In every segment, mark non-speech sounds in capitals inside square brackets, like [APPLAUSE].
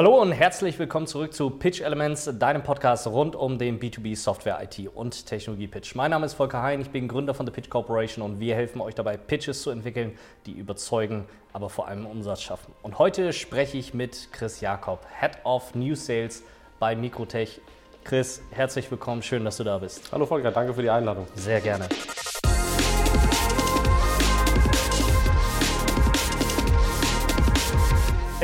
Hallo und herzlich willkommen zurück zu Pitch Elements, deinem Podcast rund um den B2B Software, IT und Technologie Pitch. Mein Name ist Volker Hein, ich bin Gründer von The Pitch Corporation und wir helfen euch dabei, Pitches zu entwickeln, die überzeugen, aber vor allem Umsatz schaffen. Und heute spreche ich mit Chris Jakob, Head of New Sales bei Mikrotech. Chris, herzlich willkommen, schön, dass du da bist. Hallo Volker, danke für die Einladung. Sehr gerne.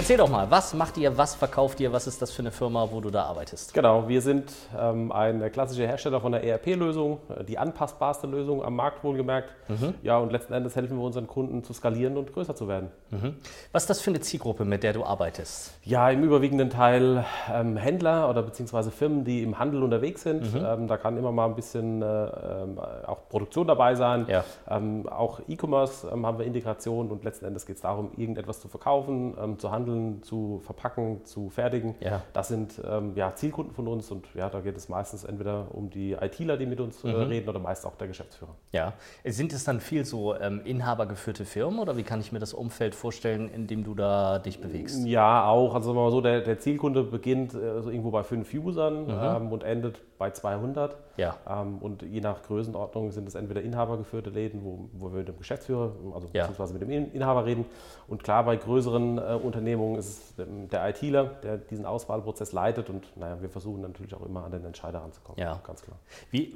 Erzähl doch mal, was macht ihr, was verkauft ihr, was ist das für eine Firma, wo du da arbeitest? Genau, wir sind ähm, ein klassischer Hersteller von der ERP-Lösung, äh, die anpassbarste Lösung am Markt wohlgemerkt. Mhm. Ja, und letzten Endes helfen wir unseren Kunden zu skalieren und größer zu werden. Mhm. Was ist das für eine Zielgruppe, mit der du arbeitest? Ja, im überwiegenden Teil ähm, Händler oder beziehungsweise Firmen, die im Handel unterwegs sind. Mhm. Ähm, da kann immer mal ein bisschen äh, ähm, auch Produktion dabei sein. Ja. Ähm, auch E-Commerce ähm, haben wir Integration und letzten Endes geht es darum, irgendetwas zu verkaufen, zu handeln handeln, zu verpacken, zu fertigen. Ja. Das sind ähm, ja, Zielkunden von uns und ja, da geht es meistens entweder um die ITler, die mit uns äh, mhm. reden oder meist auch der Geschäftsführer. Ja. Sind es dann viel so ähm, inhabergeführte Firmen oder wie kann ich mir das Umfeld vorstellen, in dem du da dich bewegst? Ja, auch. Also sagen wir mal so, der, der Zielkunde beginnt äh, so irgendwo bei fünf Usern mhm. ähm, und endet bei 200. Ja. Ähm, und je nach Größenordnung sind es entweder inhabergeführte Läden, wo, wo wir mit dem Geschäftsführer, also ja. beziehungsweise mit dem Inhaber reden. Und klar, bei größeren äh, Unternehmungen ist es der ITler, der diesen Auswahlprozess leitet. Und naja, wir versuchen natürlich auch immer an den Entscheider ranzukommen. Ja, ganz klar. Wie,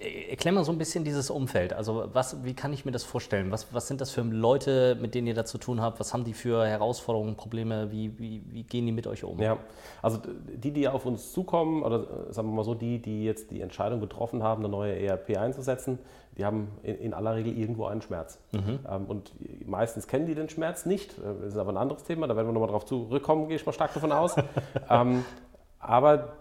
äh, erklär mal so ein bisschen dieses Umfeld. Also was, wie kann ich mir das vorstellen? Was, was sind das für Leute, mit denen ihr da zu tun habt? Was haben die für Herausforderungen, Probleme? Wie, wie, wie gehen die mit euch um? Ja, also die, die auf uns zukommen, oder äh, sagen wir mal so, die, die jetzt die Entscheidung getroffen haben, eine neue ERP einzusetzen, die haben in, in aller Regel irgendwo einen Schmerz. Mhm. Ähm, und meistens kennen die den Schmerz nicht. Äh, das ist aber ein anderes Thema, da werden wir nochmal drauf zurückkommen, gehe ich mal stark davon aus. [LAUGHS] ähm, aber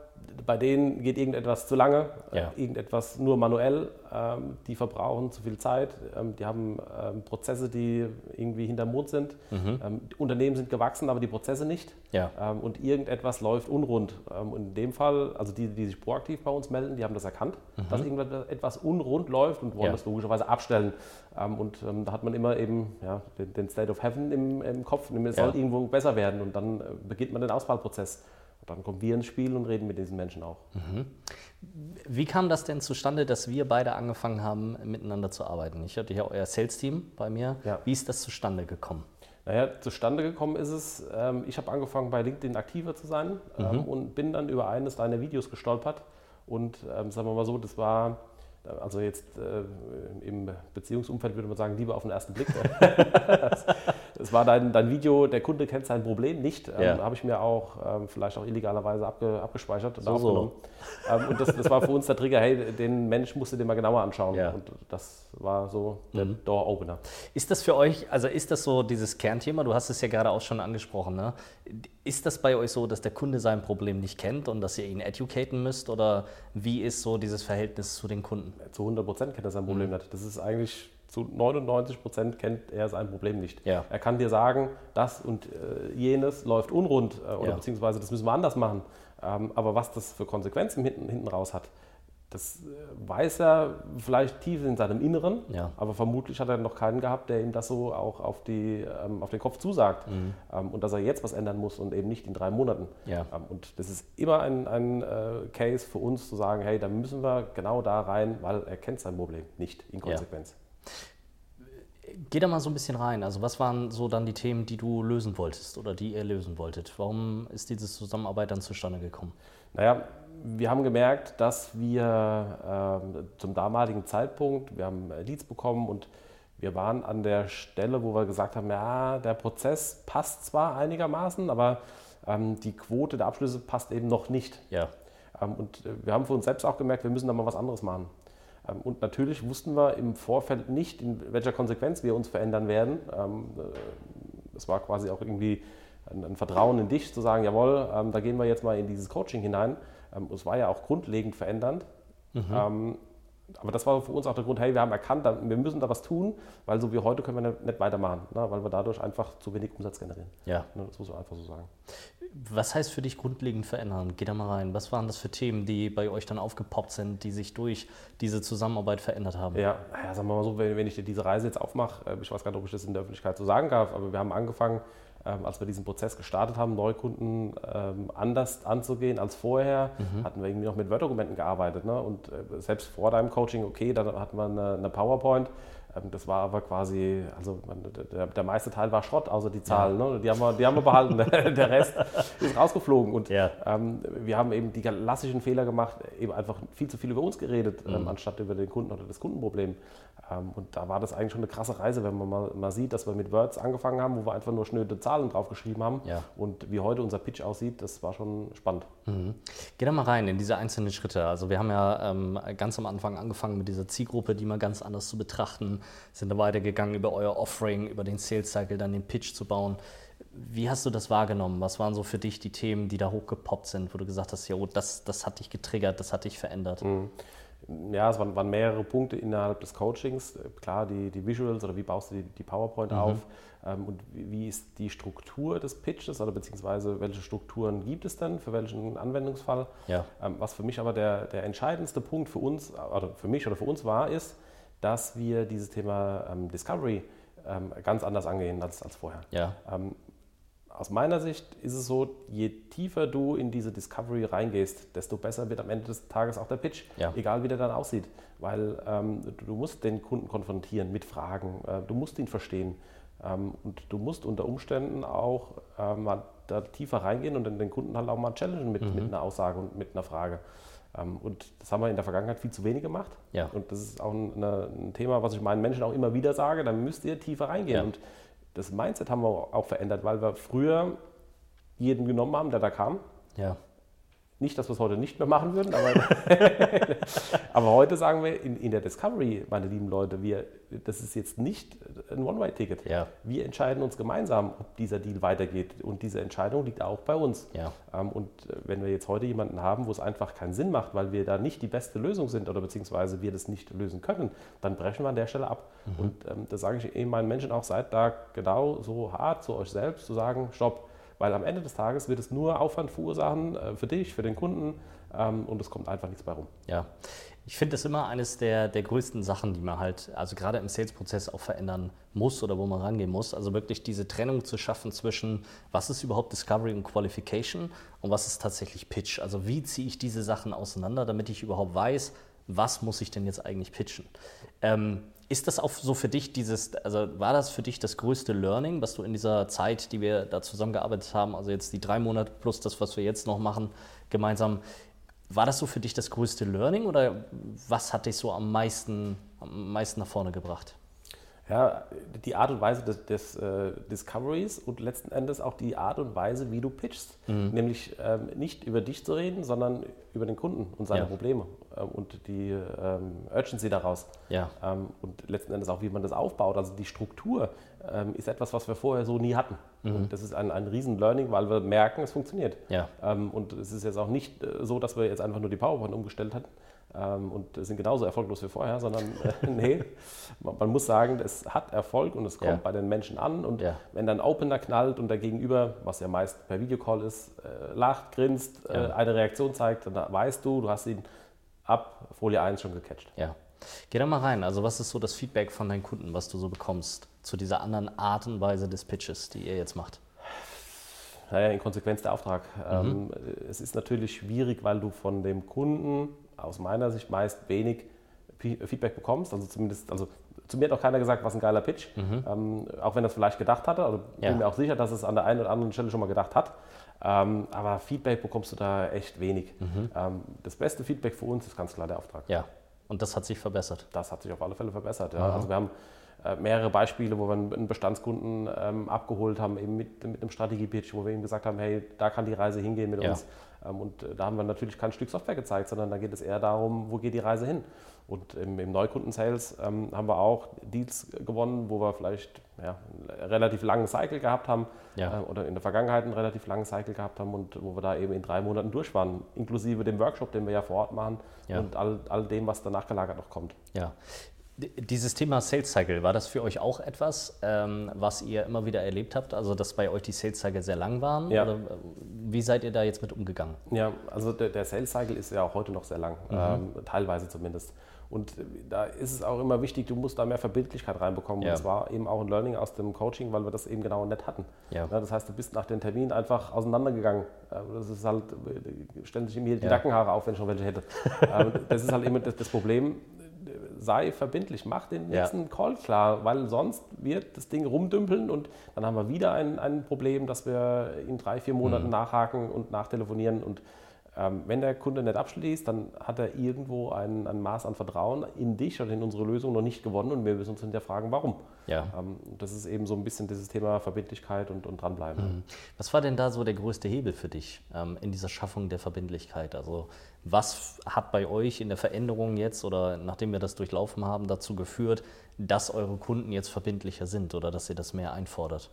bei denen geht irgendetwas zu lange, ja. irgendetwas nur manuell, ähm, die verbrauchen zu viel Zeit, ähm, die haben ähm, Prozesse, die irgendwie hinterm Mond sind. Mhm. Unternehmen sind gewachsen, aber die Prozesse nicht. Ja. Und irgendetwas läuft unrund. Und in dem Fall, also die, die sich proaktiv bei uns melden, die haben das erkannt, mhm. dass irgendetwas unrund läuft und wollen ja. das logischerweise abstellen. und da hat man immer eben den, den, State of Heaven im, im Kopf, es soll irgendwo besser werden und dann äh, beginnt man den Auswahlprozess. Dann kommen wir ins Spiel und reden mit diesen Menschen auch. Mhm. Wie kam das denn zustande, dass wir beide angefangen haben, miteinander zu arbeiten? Ich hatte ja euer Sales-Team bei mir. Ja. Wie ist das zustande gekommen? Naja, zustande gekommen ist es, ähm, ich habe angefangen bei LinkedIn aktiver zu sein ähm, mhm. und bin dann über eines deiner Videos gestolpert. Und ähm, sagen wir mal so, das war also jetzt äh, im Beziehungsumfeld würde man sagen, lieber auf den ersten Blick. [LAUGHS] Es war dein, dein Video, der Kunde kennt sein Problem nicht. Ähm, ja. Habe ich mir auch ähm, vielleicht auch illegalerweise abge, abgespeichert und so, aufgenommen. So. Ähm, und das, das, war für uns der Trigger, hey, den Mensch musst du dir mal genauer anschauen. Ja. Und das war so der mhm. Door-Opener. Ist das für euch, also ist das so dieses Kernthema, du hast es ja gerade auch schon angesprochen, ne? Ist das bei euch so, dass der Kunde sein Problem nicht kennt und dass ihr ihn educaten müsst oder wie ist so dieses Verhältnis zu den Kunden? Zu 100 Prozent kennt er sein Problem mhm. nicht. Das ist eigentlich zu 99 Prozent kennt er sein Problem nicht. Ja. Er kann dir sagen, das und äh, jenes läuft unrund äh, oder ja. beziehungsweise das müssen wir anders machen. Ähm, aber was das für Konsequenzen hinten, hinten raus hat, das äh, weiß er vielleicht tief in seinem Inneren, ja. aber vermutlich hat er noch keinen gehabt, der ihm das so auch auf, die, ähm, auf den Kopf zusagt. Mhm. Ähm, und dass er jetzt was ändern muss und eben nicht in drei Monaten. Ja. Ähm, und das ist immer ein, ein äh, Case für uns zu sagen, hey, da müssen wir genau da rein, weil er kennt sein Problem nicht in Konsequenz. Ja. Geh da mal so ein bisschen rein. Also was waren so dann die Themen, die du lösen wolltest oder die ihr lösen wolltet? Warum ist diese Zusammenarbeit dann zustande gekommen? Naja, wir haben gemerkt, dass wir äh, zum damaligen Zeitpunkt, wir haben Leads bekommen und wir waren an der Stelle, wo wir gesagt haben, ja, der Prozess passt zwar einigermaßen, aber ähm, die Quote der Abschlüsse passt eben noch nicht. Ja. Ähm, und äh, wir haben für uns selbst auch gemerkt, wir müssen da mal was anderes machen. Ähm, und natürlich wussten wir im Vorfeld nicht, in welcher Konsequenz wir uns verändern werden. Ähm, äh, es war quasi auch irgendwie ein Vertrauen in dich, zu sagen, jawohl, ähm, da gehen wir jetzt mal in dieses Coaching hinein. Es war ja auch grundlegend verändernd. Mhm aber das war für uns auch der Grund, hey, wir haben erkannt, wir müssen da was tun, weil so wie heute können wir nicht weitermachen, ne, weil wir dadurch einfach zu wenig Umsatz generieren. Ja. Ne, das muss man einfach so sagen. Was heißt für dich grundlegend verändern? Geh da mal rein. Was waren das für Themen, die bei euch dann aufgepoppt sind, die sich durch diese Zusammenarbeit verändert haben? Ja, ja sagen wir mal so, wenn, wenn ich dir diese Reise jetzt aufmache, äh, ich weiß gar nicht, ob ich das in der Öffentlichkeit so sagen darf, aber wir haben angefangen, ähm, als wir diesen Prozess gestartet haben, Neukunden ähm, anders anzugehen als vorher, mhm. hatten wir irgendwie noch mit Word-Dokumenten gearbeitet. Ne? Und äh, selbst vor deinem Coaching, okay, dann hatten wir eine, eine PowerPoint. Ähm, das war aber quasi, also der, der, meiste Teil war Schrott, außer die Zahlen. Ja. Ne? Die, haben wir, die haben wir behalten. [LAUGHS] [LAUGHS] der Rest ist rausgeflogen. Und ja. ähm, wir haben eben die klassischen Fehler gemacht, eben einfach viel zu viel über uns geredet, ähm, mhm. ähm, anstatt über den Kunden oder das Kundenproblem. Ähm, und da war das eigentlich schon eine krasse Reise, wenn man mal, mal, sieht, dass wir mit Words angefangen haben, wo wir einfach nur schnöde Zahlen draufgeschrieben haben. Ja. Und wie heute unser Pitch aussieht, das war schon spannend. Mhm. Geh da mal rein in diese einzelnen Schritte. Also wir haben ja ähm, ganz am Anfang angefangen mit dieser Zielgruppe, die mal ganz anders zu betrachten, sind da weitergegangen über euer Offering, über den Sales Cycle, dann den Pitch zu bauen. Wie hast du das wahrgenommen? Was waren so für dich die Themen, die da hochgepoppt sind, wo du gesagt hast, jo, das, das hat dich getriggert, das hat dich verändert? Mhm ja, es waren, waren, mehrere Punkte innerhalb des Coachings. Klar, die, die Visuals oder wie baust du die, die PowerPoint mhm. auf ähm, und wie, wie, ist die Struktur des Pitches oder beziehungsweise welche Strukturen gibt es denn für welchen Anwendungsfall. Ja. Ähm, was für mich aber der, der entscheidendste Punkt für uns, oder für mich oder für uns war, ist, dass wir dieses Thema ähm, Discovery ähm, ganz anders angehen als, als vorher. Ja. Ähm, aus meiner Sicht ist es so, je tiefer du in diese Discovery reingehst, desto besser wird am Ende des Tages auch der Pitch, ja. egal wie der dann aussieht. Weil ähm, du musst den Kunden konfrontieren mit Fragen, äh, du musst ihn verstehen ähm, und du musst unter Umständen auch äh, mal da tiefer reingehen und den Kunden halt auch mal challengen mit, mhm. mit einer Aussage und mit einer Frage. Ähm, und das haben wir in der Vergangenheit viel zu wenig gemacht. Ja. Und das ist auch ein, eine, ein, Thema, was ich meinen Menschen auch immer wieder sage, da müsst ihr tiefer reingehen. Ja. Und das Mindset haben wir auch verändert, weil wir früher jeden genommen haben, der da kam. Ja. Nicht, dass wir es heute nicht mehr machen würden, aber, [LAUGHS] aber heute sagen wir in, in, der Discovery, meine lieben Leute, wir, das ist jetzt nicht ein One-Way-Ticket. Ja. Wir entscheiden uns gemeinsam, ob dieser Deal weitergeht. Und diese Entscheidung liegt auch bei uns. Ja. Ähm, und äh, wenn wir jetzt heute jemanden haben, wo es einfach keinen Sinn macht, weil wir da nicht die beste Lösung sind oder beziehungsweise wir das nicht lösen können, dann brechen wir an der Stelle ab. Mhm. Und ähm, das sage ich eben meinen Menschen auch, seid da genau so hart zu euch selbst, zu sagen, stopp weil am Ende des Tages wird es nur Aufwand verursachen äh, für dich, für den Kunden ähm, und es kommt einfach nichts bei rum. Ja, ich finde das immer eines der, der größten Sachen, die man halt, also gerade im Sales-Prozess auch verändern muss oder wo man rangehen muss. Also wirklich diese Trennung zu schaffen zwischen, was ist überhaupt Discovery und Qualification und was ist tatsächlich Pitch. Also wie ziehe ich diese Sachen auseinander, damit ich überhaupt weiß, was muss ich denn jetzt eigentlich pitchen. Ähm, ist das auch so für dich dieses, also war das für dich das größte Learning, was du in dieser Zeit, die wir da zusammengearbeitet haben, also jetzt die drei Monate plus das, was wir jetzt noch machen, gemeinsam, war das so für dich das größte Learning oder was hat dich so am meisten, am meisten nach vorne gebracht? Ja, die Art und Weise des, des äh, Discoveries und letzten Endes auch die Art und Weise, wie du pitchst. Mhm. Nämlich ähm, nicht über dich zu reden, sondern über den Kunden und seine ja. Probleme ähm, und die ähm, Urgency daraus. Ja. Ähm, und letzten Endes auch, wie man das aufbaut. Also die Struktur ähm, ist etwas, was wir vorher so nie hatten. Mhm. Und das ist ein, ein Riesen-Learning, weil wir merken, es funktioniert. Ja. Ähm, und es ist jetzt auch nicht äh, so, dass wir jetzt einfach nur die PowerPoint umgestellt hatten, ähm, und sind genauso erfolglos wie vorher, sondern äh, [LAUGHS] nee, man, muss sagen, es hat Erfolg und es kommt ja. bei den Menschen an und ja. wenn dann Opener knallt und der Gegenüber, was ja meist per Videocall ist, äh, lacht, grinst, äh, ja. äh, eine Reaktion zeigt, dann weißt du, du hast ihn ab Folie 1 schon gecatcht. Ja. Geh da mal rein. Also was ist so das Feedback von deinen Kunden, was du so bekommst zu dieser anderen Art und Weise des Pitches, die ihr jetzt macht? Naja, in Konsequenz der Auftrag. Mhm. Ähm, es ist natürlich schwierig, weil du von dem Kunden aus meiner Sicht meist wenig Feedback bekommst. Also zumindest, also zu mir hat auch keiner gesagt, was ein geiler Pitch. Mhm. Ähm, auch wenn er es vielleicht gedacht hatte. Also ja. bin mir auch sicher, dass es an der einen oder anderen Stelle schon mal gedacht hat. Ähm, aber Feedback bekommst du da echt wenig. Mhm. Ähm, das beste Feedback für uns ist ganz klar der Auftrag. Ja. Und das hat sich verbessert. Das hat sich auf alle Fälle verbessert. Ja. Mhm. Also wir haben mehrere Beispiele, wo wir einen Bestandskunden ähm, abgeholt haben, eben mit, mit einem Strategie-Pitch, wo wir ihm gesagt haben, hey, da kann die Reise hingehen mit ja. uns. Ähm, und äh, da haben wir natürlich kein Stück Software gezeigt, sondern da geht es eher darum, wo geht die Reise hin. Und im, im Neukunden-Sales ähm, haben wir auch Deals gewonnen, wo wir vielleicht ja, einen relativ langen Cycle gehabt haben ja. äh, oder in der Vergangenheit einen relativ langen Cycle gehabt haben und wo wir da eben in drei Monaten durch waren, inklusive dem Workshop, den wir ja vor Ort machen und all, all dem, was danach gelagert noch kommt. Ja. Dieses Thema Sales Cycle, war das für euch auch etwas, ähm, was ihr immer wieder erlebt habt? Also, dass bei euch die Sales Cycle sehr lang waren? Ja. Oder äh, wie seid ihr da jetzt mit umgegangen? Ja, also der, der Sales Cycle ist ja auch heute noch sehr lang, mhm. ähm, teilweise zumindest. Und da ist es auch immer wichtig, du musst da mehr Verbindlichkeit reinbekommen. Ja. Und zwar eben auch ein Learning aus dem Coaching, weil wir das eben genau nicht hatten. Ja. das heißt, du bist nach dem Termin einfach auseinandergegangen. Das ist halt, stellen sich mir die ja. Nackenhaare auf, wenn ich schon welche hätte. [LAUGHS] das ist halt immer das Problem sei verbindlich, mach den nächsten ja. Call klar, weil sonst wird das Ding rumdümpeln und dann haben wir wieder ein, ein Problem, dass wir in drei, vier Monaten mhm. nachhaken und nachtelefonieren und wenn der Kunde nicht abschließt, dann hat er irgendwo ein, ein, Maß an Vertrauen in dich oder in unsere Lösung noch nicht gewonnen und wir müssen uns hinterfragen, warum. Ja. Ähm, das ist eben so ein bisschen dieses Thema Verbindlichkeit und, und dranbleiben. Mhm. Was war denn da so der größte Hebel für dich ähm, in dieser Schaffung der Verbindlichkeit? Also was hat bei euch in der Veränderung jetzt oder nachdem wir das durchlaufen haben dazu geführt, dass eure Kunden jetzt verbindlicher sind oder dass ihr das mehr einfordert?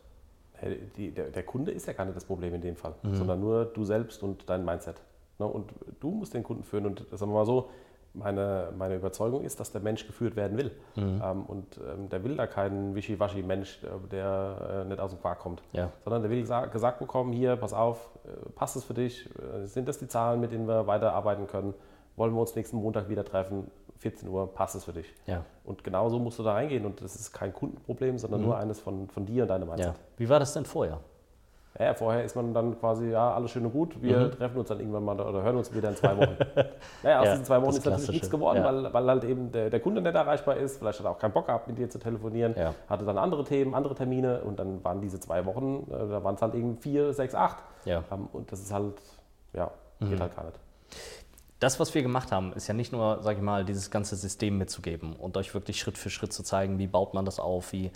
Die, der, der, Kunde ist ja gar nicht das Problem in dem Fall, mhm. sondern nur du selbst und dein Mindset. Ne? Und du musst den Kunden führen. Und sagen wir mal so, meine, meine Überzeugung ist, dass der Mensch geführt werden will. Mhm. Ähm, und ähm, der will da keinen Wischiwaschi-Mensch, äh, der äh, nicht aus dem Quark kommt. Ja. Sondern der will gesagt bekommen, hier, pass auf, äh, passt es für dich? Äh, sind das die Zahlen, mit denen wir weiterarbeiten können? Wollen wir uns nächsten Montag wieder treffen? 14 Uhr, passt es für dich? Ja. Und genau so musst du da reingehen. Und das ist kein Kundenproblem, sondern mhm. nur eines von, von dir und deinem Mindset. Ja. Wie war das denn vorher? Ja, vorher ist man dann quasi, ja, alles schön und gut, wir mhm. treffen uns dann irgendwann mal oder hören uns wieder in zwei Wochen. [LAUGHS] naja, aus ja, diesen zwei Wochen ist natürlich nichts geworden, ja. weil, weil halt eben der, der, Kunde nicht erreichbar ist, vielleicht hat er auch keinen Bock gehabt, mit dir zu telefonieren, ja. hatte dann andere Themen, andere Termine und dann waren diese zwei Wochen, äh, da waren es halt eben vier, sechs, acht. Ja. Ähm, und das ist halt, ja, geht mhm. halt gar nicht das, was wir gemacht haben, ist ja nicht nur, sage ich mal, dieses ganze System mitzugeben und euch wirklich Schritt für Schritt zu zeigen, wie baut man das auf, wie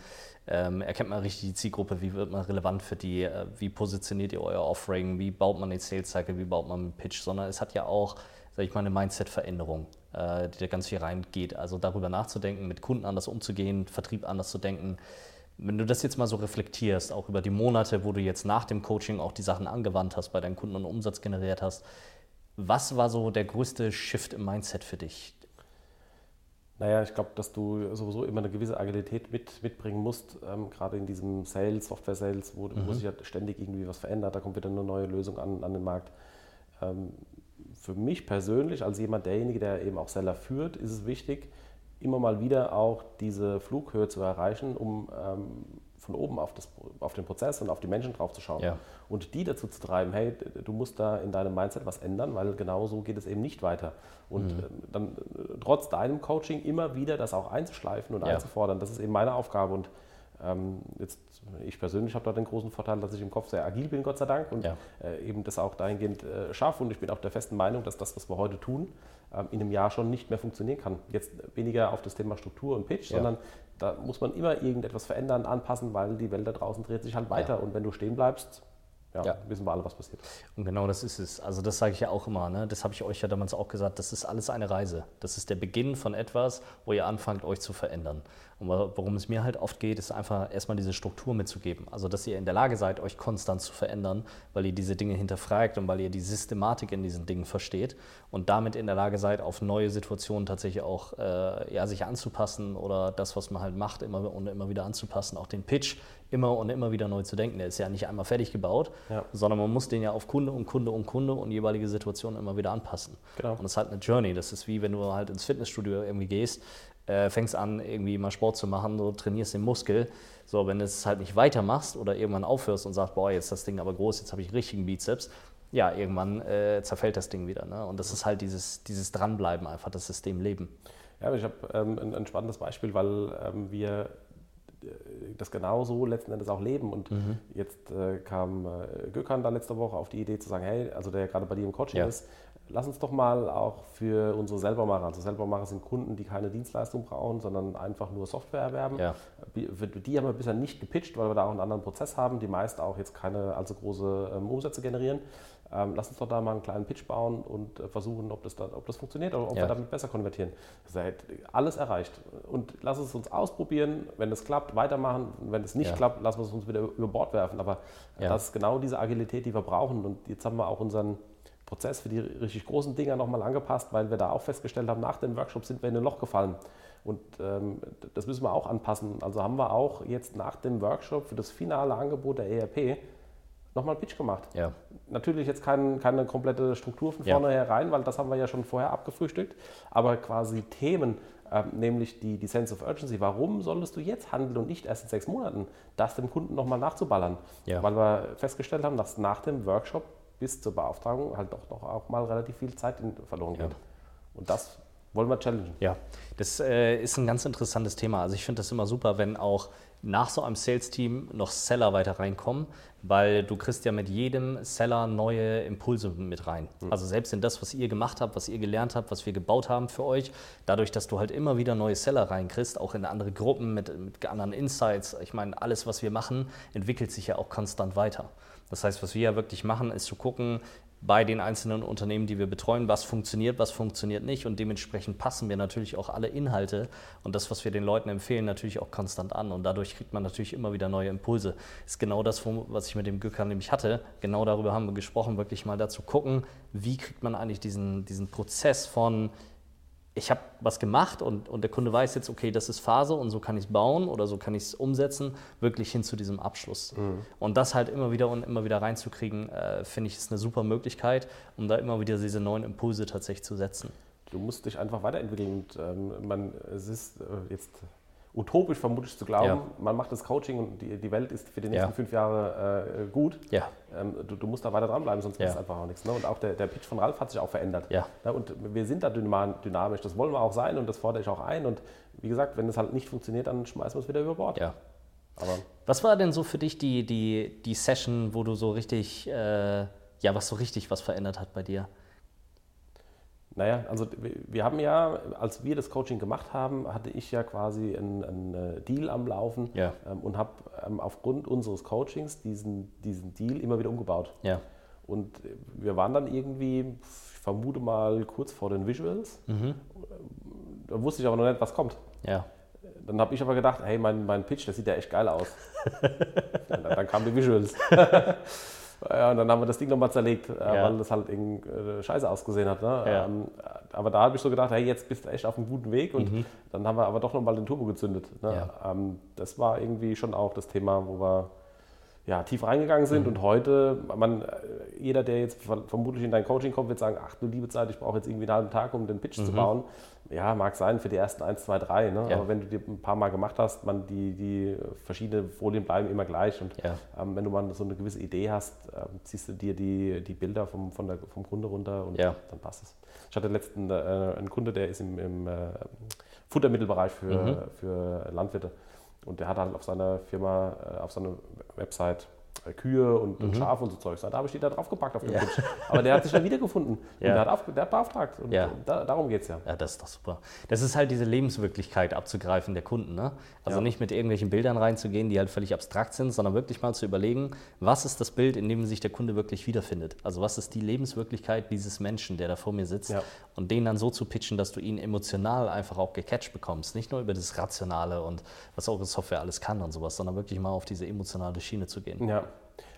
ähm, erkennt man richtig die Zielgruppe, wie wird man relevant für die, äh, wie positioniert ihr euer Offering, wie baut man den Sales Cycle, wie baut man einen Pitch, sondern es hat ja auch, sage ich mal, eine Mindset-Veränderung, äh, die da ganz viel reingeht. Also darüber nachzudenken, mit Kunden anders umzugehen, Vertrieb anders zu denken. Wenn du das jetzt mal so reflektierst, auch über die Monate, wo du jetzt nach dem Coaching auch die Sachen angewandt hast, bei deinen Kunden und Umsatz generiert hast, was war so der größte Shift im Mindset für dich? Naja, ich glaube, dass du sowieso immer eine gewisse Agilität mit, mitbringen musst, ähm, gerade in diesem Sales, Software-Sales, wo, mhm. wo, sich ja ständig irgendwie was verändert, da kommt wieder eine neue Lösung an, an den Markt. Ähm, für mich persönlich, als jemand derjenige, der eben auch Seller führt, ist es wichtig, immer mal wieder auch diese Flughöhe zu erreichen, um ähm, von oben auf, das, auf den Prozess und auf die Menschen drauf zu schauen. Ja. Und die dazu zu treiben, hey, du musst da in deinem Mindset was ändern, weil genau so geht es eben nicht weiter. Und mhm. Ähm, dann äh, trotz deinem Coaching immer wieder das auch einzuschleifen und ja. einzufordern, das ist eben meine Aufgabe. Und jetzt, ich persönlich habe da den großen Vorteil, dass ich im Kopf sehr agil bin, Gott sei Dank, und ja. äh, eben das auch dahingehend äh, schaffe. Und ich bin auch der festen Meinung, dass das, was wir heute tun, ähm, in einem Jahr schon nicht mehr funktionieren kann. Jetzt weniger auf das Thema Struktur und Pitch, ja. sondern da muss man immer irgendetwas verändern, anpassen, weil die Welt da draußen dreht sich halt weiter. Ja. Und wenn du stehen bleibst, ja, ja, wissen wir alle, was passiert. Und genau das ist es. Also das sage ich ja auch immer. Ne? Das habe ich euch ja damals auch gesagt. Das ist alles eine Reise. Das ist der Beginn von etwas, wo ihr anfangt, euch zu verändern. Und worum es mir halt oft geht, ist einfach erstmal diese Struktur mitzugeben. Also, dass ihr in der Lage seid, euch konstant zu verändern, weil ihr diese Dinge hinterfragt und weil ihr die Systematik in diesen Dingen versteht und damit in der Lage seid, auf neue Situationen tatsächlich auch äh, ja, sich anzupassen oder das, was man halt macht, immer und immer wieder anzupassen. Auch den Pitch immer und immer wieder neu zu denken. Der ist ja nicht einmal fertig gebaut, ja. sondern man muss den ja auf Kunde und Kunde und Kunde und jeweilige Situationen immer wieder anpassen. Genau. Und das ist halt eine Journey. Das ist wie wenn du halt ins Fitnessstudio irgendwie gehst äh, fängst an, irgendwie mal Sport zu machen, so trainierst den Muskel. So, wenn du es halt nicht weitermachst oder irgendwann aufhörst und sagst, boah, jetzt ist das Ding aber groß, jetzt habe ich einen richtigen Bizeps, ja, irgendwann äh, zerfällt das Ding wieder. Ne? Und das ist halt dieses, dieses Dranbleiben, einfach das System leben. Ja, ich habe ähm, ein, ein, spannendes Beispiel, weil ähm, wir das genau so letzten Endes auch leben. Und mhm. jetzt äh, kam äh, Gökhan da letzte Woche auf die Idee zu sagen, hey, also der gerade bei dir im Coaching ja. ist, lass uns doch mal auch für unsere Selbermacher, also Selbermacher sind Kunden, die keine Dienstleistung brauchen, sondern einfach nur Software erwerben. Ja. Die haben wir bisher nicht gepitcht, weil wir da auch einen anderen Prozess haben, die meist auch jetzt keine allzu große ähm, Umsätze generieren. Ähm, lass uns doch da mal einen kleinen Pitch bauen und äh, versuchen, ob das, da, ob das funktioniert oder ob ja. wir damit besser konvertieren. Seid alles erreicht. Und lass es uns ausprobieren. Wenn es klappt, weitermachen. Wenn es nicht ja. klappt, lassen wir es uns wieder über Bord werfen. Aber ja. das ist genau diese Agilität, die wir brauchen. Und jetzt haben wir auch unseren Prozess für die richtig großen Dinger nochmal angepasst, weil wir da auch festgestellt haben, nach dem Workshop sind wir in ein Loch gefallen. Und ähm, das müssen wir auch anpassen. Also haben wir auch jetzt nach dem Workshop für das finale Angebot der ERP nochmal einen Pitch gemacht. Ja. Natürlich jetzt kein, keine komplette Struktur von Ja. vorne herein, weil das haben wir ja schon vorher abgefrühstückt, aber quasi Themen, ähm, nämlich die, die Sense of Urgency. Warum solltest du jetzt handeln und nicht erst in sechs Monaten, das dem Kunden nochmal nachzuballern? Ja. Weil wir festgestellt haben, dass nach dem Workshop bis zur Beauftragung halt doch noch auch mal relativ viel Zeit verloren geht. Und das wollen wir challengen. Ja, das äh, ist ein ganz interessantes Thema. Also ich finde das immer super, wenn auch nach so einem Sales-Team noch Seller weiter reinkommen, weil du kriegst ja mit jedem Seller neue Impulse mit rein. Also selbst in das, was ihr gemacht habt, was ihr gelernt habt, was wir gebaut haben für euch, dadurch, dass du halt immer wieder neue Seller reinkriegst, auch in andere Gruppen mit, mit anderen Insights. Ich meine, alles, was wir machen, entwickelt sich ja auch konstant weiter. Das heißt, was wir ja wirklich machen, ist zu gucken, bei den einzelnen Unternehmen, die wir betreuen, was funktioniert, was funktioniert nicht. Und dementsprechend passen wir natürlich auch alle Inhalte und das, was wir den Leuten empfehlen, natürlich auch konstant an. Und dadurch kriegt man natürlich immer wieder neue Impulse. Ist genau das, was ich mit dem Gökhan nämlich hatte. Genau darüber haben wir gesprochen, wirklich mal dazu gucken, wie kriegt man eigentlich diesen, diesen Prozess von ich habe was gemacht und, und der Kunde weiß jetzt, okay, das ist Phase und so kann ich es bauen oder so kann ich es umsetzen, wirklich hin zu diesem Abschluss. Und das halt immer wieder und immer wieder reinzukriegen, äh, finde ich, ist eine super Möglichkeit, um da immer wieder diese neuen Impulse tatsächlich zu setzen. Du musst dich einfach weiterentwickeln. Und, ähm, man, es ist äh, jetzt utopisch vermutlich zu glauben, Ja. man macht das Coaching und die, die Welt ist für die nächsten Ja. fünf Jahre äh, gut. Ja, Ähm, du, du musst da weiter dranbleiben, sonst ist es einfach auch nichts. Ne? Und auch der, der Pitch von Ralf hat sich auch verändert. Ja. und wir sind da dyna- dynamisch, das wollen wir auch sein und das fordere ich auch ein. Und wie gesagt, wenn es halt nicht funktioniert, dann schmeißen wir es wieder über Bord. ja. Aber Was war denn so für dich die, die, die Session, wo du so richtig, äh, ja, was so richtig was verändert hat bei dir? Naja, also wir- haben ja, als wir das Coaching gemacht haben, hatte ich ja quasi einen, einen äh, Deal am Laufen Ja. ähm, und habe ähm, aufgrund unseres Coachings diesen, diesen Deal immer wieder umgebaut. Ja, Und wir waren dann irgendwie, ich vermute mal, kurz vor den Visuals. Da wusste ich aber noch nicht, was kommt. ja, Dann habe ich aber gedacht, hey, mein, mein Pitch, der sieht ja echt geil aus. [LAUGHS] dann, dann kamen die Visuals. [LAUGHS] ja, und dann haben wir das Ding nochmal zerlegt, äh, Ja. weil das halt irgendwie äh, scheiße ausgesehen hat. Ne? Ja. Ähm, aber da habe ich so gedacht, hey, jetzt bist du echt auf einem guten Weg. Und dann haben wir aber doch nochmal den Turbo gezündet. Ne? Mhm. Ja. Ähm, das war irgendwie schon auch das Thema, wo wir ja, tief reingegangen sind Mhm. und heute, man, äh, jeder, der jetzt ver- vermutlich in dein Coaching kommt, wird sagen, ach du liebe Zeit, ich brauche jetzt irgendwie einen halben Tag, um den Pitch zu bauen. Ja, mag sein für die ersten 1, 2, 3, ne? Mhm. Ja. aber wenn du dir ein paar Mal gemacht hast, man, die, die verschiedenen Folien bleiben immer gleich und Ja. ähm, wenn du mal so eine gewisse Idee hast, ähm, ziehst du dir die, die Bilder vom, von der, vom Kunde runter und Ja. dann passt es. Ich hatte letzten äh, einen Kunde, der ist im, im äh, Futtermittelbereich für, Mhm. für Landwirte und der hat halt auf seiner Firma, äh, auf seiner Website Kühe und, und Schafe und so Zeugs. Da habe ich die da draufgepackt auf den Mhm. Ja. Pitch. Aber der hat sich dann wiedergefunden [LAUGHS] Ja. und der hat, auf, der hat beauftragt. Und Ja. da, darum geht es ja. Ja, das ist doch super. Das ist halt diese Lebenswirklichkeit abzugreifen der Kunden. Ne? Also Ja. nicht mit irgendwelchen Bildern reinzugehen, die halt völlig abstrakt sind, sondern wirklich mal zu überlegen, was ist das Bild, in dem sich der Kunde wirklich wiederfindet. Also was ist die Lebenswirklichkeit dieses Menschen, der da vor mir sitzt und den dann so zu pitchen, dass du ihn emotional einfach auch gecatcht bekommst. Nicht nur über das Rationale und was eure Software alles kann und sowas, sondern wirklich mal auf diese emotionale Schiene zu gehen. Ja,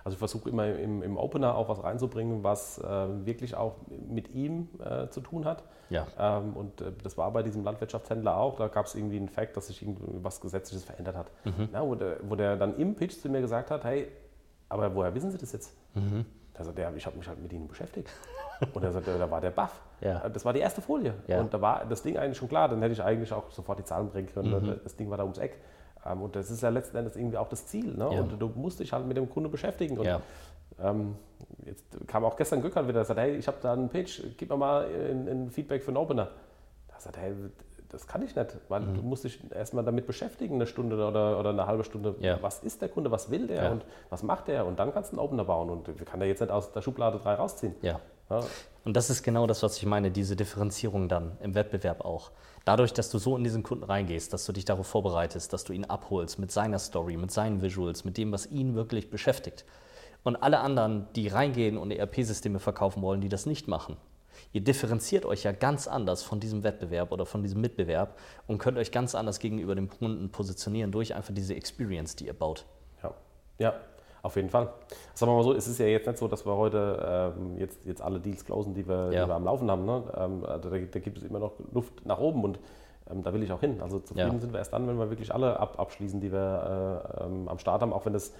also ich versuche immer im, im Opener auch was reinzubringen, was äh, wirklich auch mit ihm äh, zu tun hat. Ja. Ähm, und äh, das war bei diesem Landwirtschaftshändler auch. Da gab es irgendwie einen Fact, dass sich irgendwie was Gesetzliches verändert hat. Ja, wo, der, wo der dann im Pitch zu mir gesagt hat, hey, aber woher wissen Sie das jetzt? Da sagt er, ich habe mich halt mit Ihnen beschäftigt. [LAUGHS] Und er sagt, da war der Buff. Ja. Das war die erste Folie. Ja. Und da war das Ding eigentlich schon klar. Dann hätte ich eigentlich auch sofort die Zahlen bringen können. Das Ding war da ums Eck. Ähm, Und das ist ja letzten Endes irgendwie auch das Ziel. Ne? Ja. Und du musst dich halt mit dem Kunde beschäftigen. Und Ja. ähm, jetzt kam auch gestern Gökhan wieder, der sagt, hey, ich habe da einen Pitch, gib mir mal ein, Feedback für einen Opener. Da sagt er, hey, das kann ich nicht, weil Mhm. du musst dich erstmal damit beschäftigen, eine Stunde oder, oder eine halbe Stunde. Ja. Was ist der Kunde, was will der und was macht der? Und dann kannst du einen Opener bauen und wir kann der jetzt nicht aus der Schublade 3 rausziehen. Ja. Und das ist genau das, was ich meine, diese Differenzierung dann im Wettbewerb auch. Dadurch, dass du so in diesen Kunden reingehst, dass du dich darauf vorbereitest, dass du ihn abholst mit seiner Story, mit seinen Visuals, mit dem, was ihn wirklich beschäftigt. Und alle anderen, die reingehen und ERP-Systeme verkaufen wollen, die das nicht machen. Ihr differenziert euch ja ganz anders von diesem Wettbewerb oder von diesem Mitbewerb und könnt euch ganz anders gegenüber dem Kunden positionieren durch einfach diese Experience, die ihr baut. Ja. ja, auf jeden Fall. Sagen wir mal so, es ist ja jetzt nicht so, dass wir heute ähm, jetzt, jetzt alle Deals closen, die wir, Ja. die wir am Laufen haben. Ne? Ähm, also da, da gibt es immer noch Luft nach oben und ähm, da will ich auch hin. Also zufrieden Ja. sind wir erst dann, wenn wir wirklich alle ab, abschließen, die wir äh, ähm, am Start haben, auch wenn das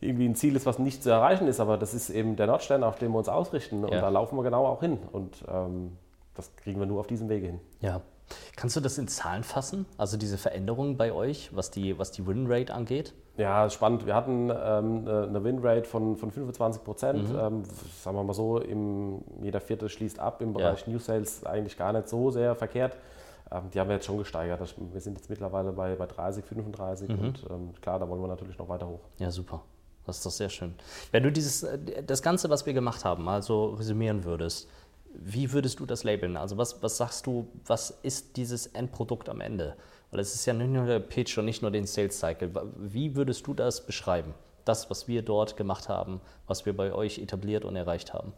irgendwie ein Ziel ist, was nicht zu erreichen ist, aber das ist eben der Nordstern, auf dem wir uns ausrichten und Ja. da laufen wir genau auch hin und ähm, das kriegen wir nur auf diesem Wege hin. Ja. Kannst du das in Zahlen fassen? Also diese Veränderungen bei euch, was die, was die Winrate angeht? Ja, spannend. Wir hatten ähm, eine Winrate von, von 25 Prozent. Ähm, sagen wir mal so, im, jeder Vierte schließt ab. Im Bereich New Sales eigentlich gar nicht so sehr verkehrt. Ähm, die haben wir jetzt schon gesteigert. Wir sind jetzt mittlerweile bei, bei 30, 35 und ähm, klar, da wollen wir natürlich noch weiter hoch. Ja, super. Das ist doch sehr schön. Wenn du dieses, äh, das Ganze, was wir gemacht haben, mal so resümieren würdest, wie würdest du das labeln? Also was, was sagst du, was ist dieses Endprodukt am Ende? Weil es ist ja nicht nur der Pitch und nicht nur den Sales Cycle. Wie würdest du das beschreiben? Das, was wir dort gemacht haben, was wir bei euch etabliert und erreicht haben.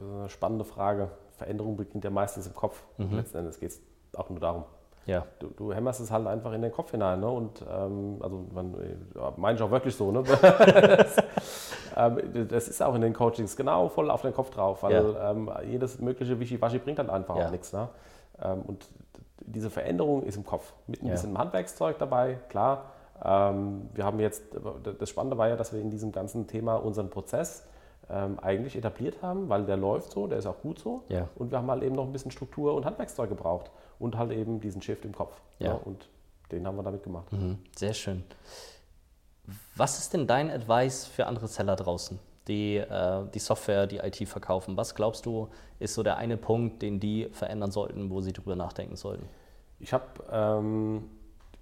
Eine spannende Frage. Veränderung beginnt ja meistens im Kopf. Und letzten Endes geht es auch nur darum. Ja, Du, du hämmerst es halt einfach in den Kopf hinein. Ne? Und ähm, also man, meine ich auch wirklich so. Ne? [LAUGHS] [LAUGHS] ähm, das ist auch in den Coachings genau voll auf den Kopf drauf, weil ähm, jedes mögliche Wischiwaschi bringt dann einfach Ja. auch nichts. Ne? Ähm, und diese Veränderung ist im Kopf. Mit ein Ja. bisschen Handwerkszeug dabei, klar. Ähm, wir haben jetzt, das Spannende war ja, dass wir in diesem ganzen Thema unseren Prozess ähm, eigentlich etabliert haben, weil der läuft so, der ist auch gut so. Ja. Und wir haben halt eben noch ein bisschen Struktur und Handwerkszeug gebraucht und halt eben diesen Shift im Kopf. Ja. und den haben wir damit gemacht. Mhm, sehr schön. Was ist denn dein Advice für andere Seller draußen, die äh, die Software, die IT verkaufen? Was glaubst du, ist so der eine Punkt, den die verändern sollten, wo sie drüber nachdenken sollten? Ich habe, ähm,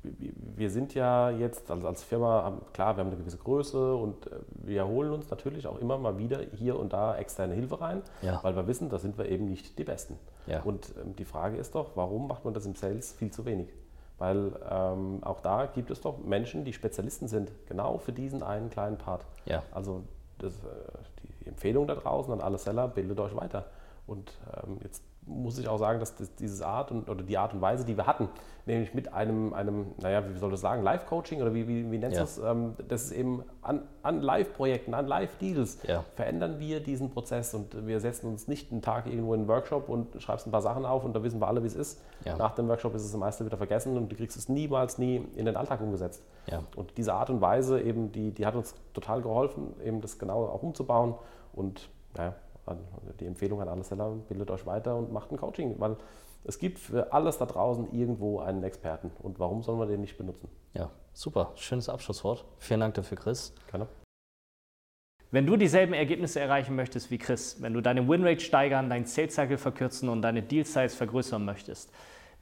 wir- sind ja jetzt als, als Firma, haben, klar, wir haben eine gewisse Größe und äh, wir holen uns natürlich auch immer mal wieder hier und da externe Hilfe rein, Ja. weil wir wissen, da sind wir eben nicht die Besten. Ja. Und ähm, die Frage ist doch, warum macht man das im Sales viel zu wenig? Weil ähm, auch da gibt es doch Menschen, die Spezialisten sind, genau für diesen einen kleinen Part. Ja. Also das, äh, die Empfehlung da draußen an alle Seller, bildet euch weiter. Und ähm, jetzt muss ich auch sagen, dass das, dieses Art und, oder die Art und Weise, die wir hatten, nämlich mit einem, einem naja, wie soll das sagen, Live-Coaching oder wie, wie, wie nennst Ja. es? Ähm, das ist eben an, an Live-Projekten, an Live-Deals Ja. verändern wir diesen Prozess und wir setzen uns nicht einen Tag irgendwo in einen Workshop und schreibst ein paar Sachen auf und da wissen wir alle, wie es ist. Ja. Nach dem Workshop ist es meiste wieder vergessen und du kriegst es niemals nie in den Alltag umgesetzt. Und diese Art und Weise eben, die, die hat uns total geholfen, eben das genau auch umzubauen. Und naja, an- die Empfehlung an alle Seller, bildet euch weiter und macht ein Coaching, weil es gibt für alles da draußen irgendwo einen Experten. Und warum sollen wir den nicht benutzen? Ja, super. Schönes Abschlusswort. Vielen Dank dafür, Chris. Gerne. Wenn du dieselben Ergebnisse erreichen möchtest wie Chris, wenn du deine Winrate steigern, deinen Sales Cycle verkürzen und deine Deal Size vergrößern möchtest,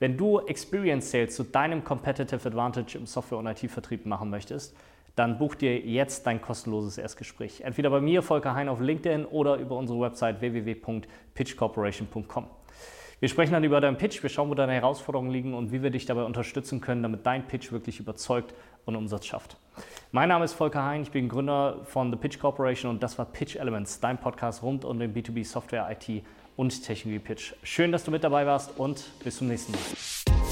wenn du Experience Sales zu deinem Competitive Advantage im Software- und IT-Vertrieb machen möchtest, dann buch dir jetzt dein kostenloses Erstgespräch. Entweder bei mir, Volker Hein, auf LinkedIn oder über unsere Website www.pitchcorporation.com. Wir sprechen dann über deinen Pitch, wir schauen, wo deine Herausforderungen liegen und wie wir dich dabei unterstützen können, damit dein Pitch wirklich überzeugt und Umsatz schafft. Mein Name ist Volker Hein, ich bin Gründer von The Pitch Corporation und das war Pitch Elements, dein Podcast rund um den B2B Software, IT und Technologie Pitch. Schön, dass du mit dabei warst und bis zum nächsten Mal.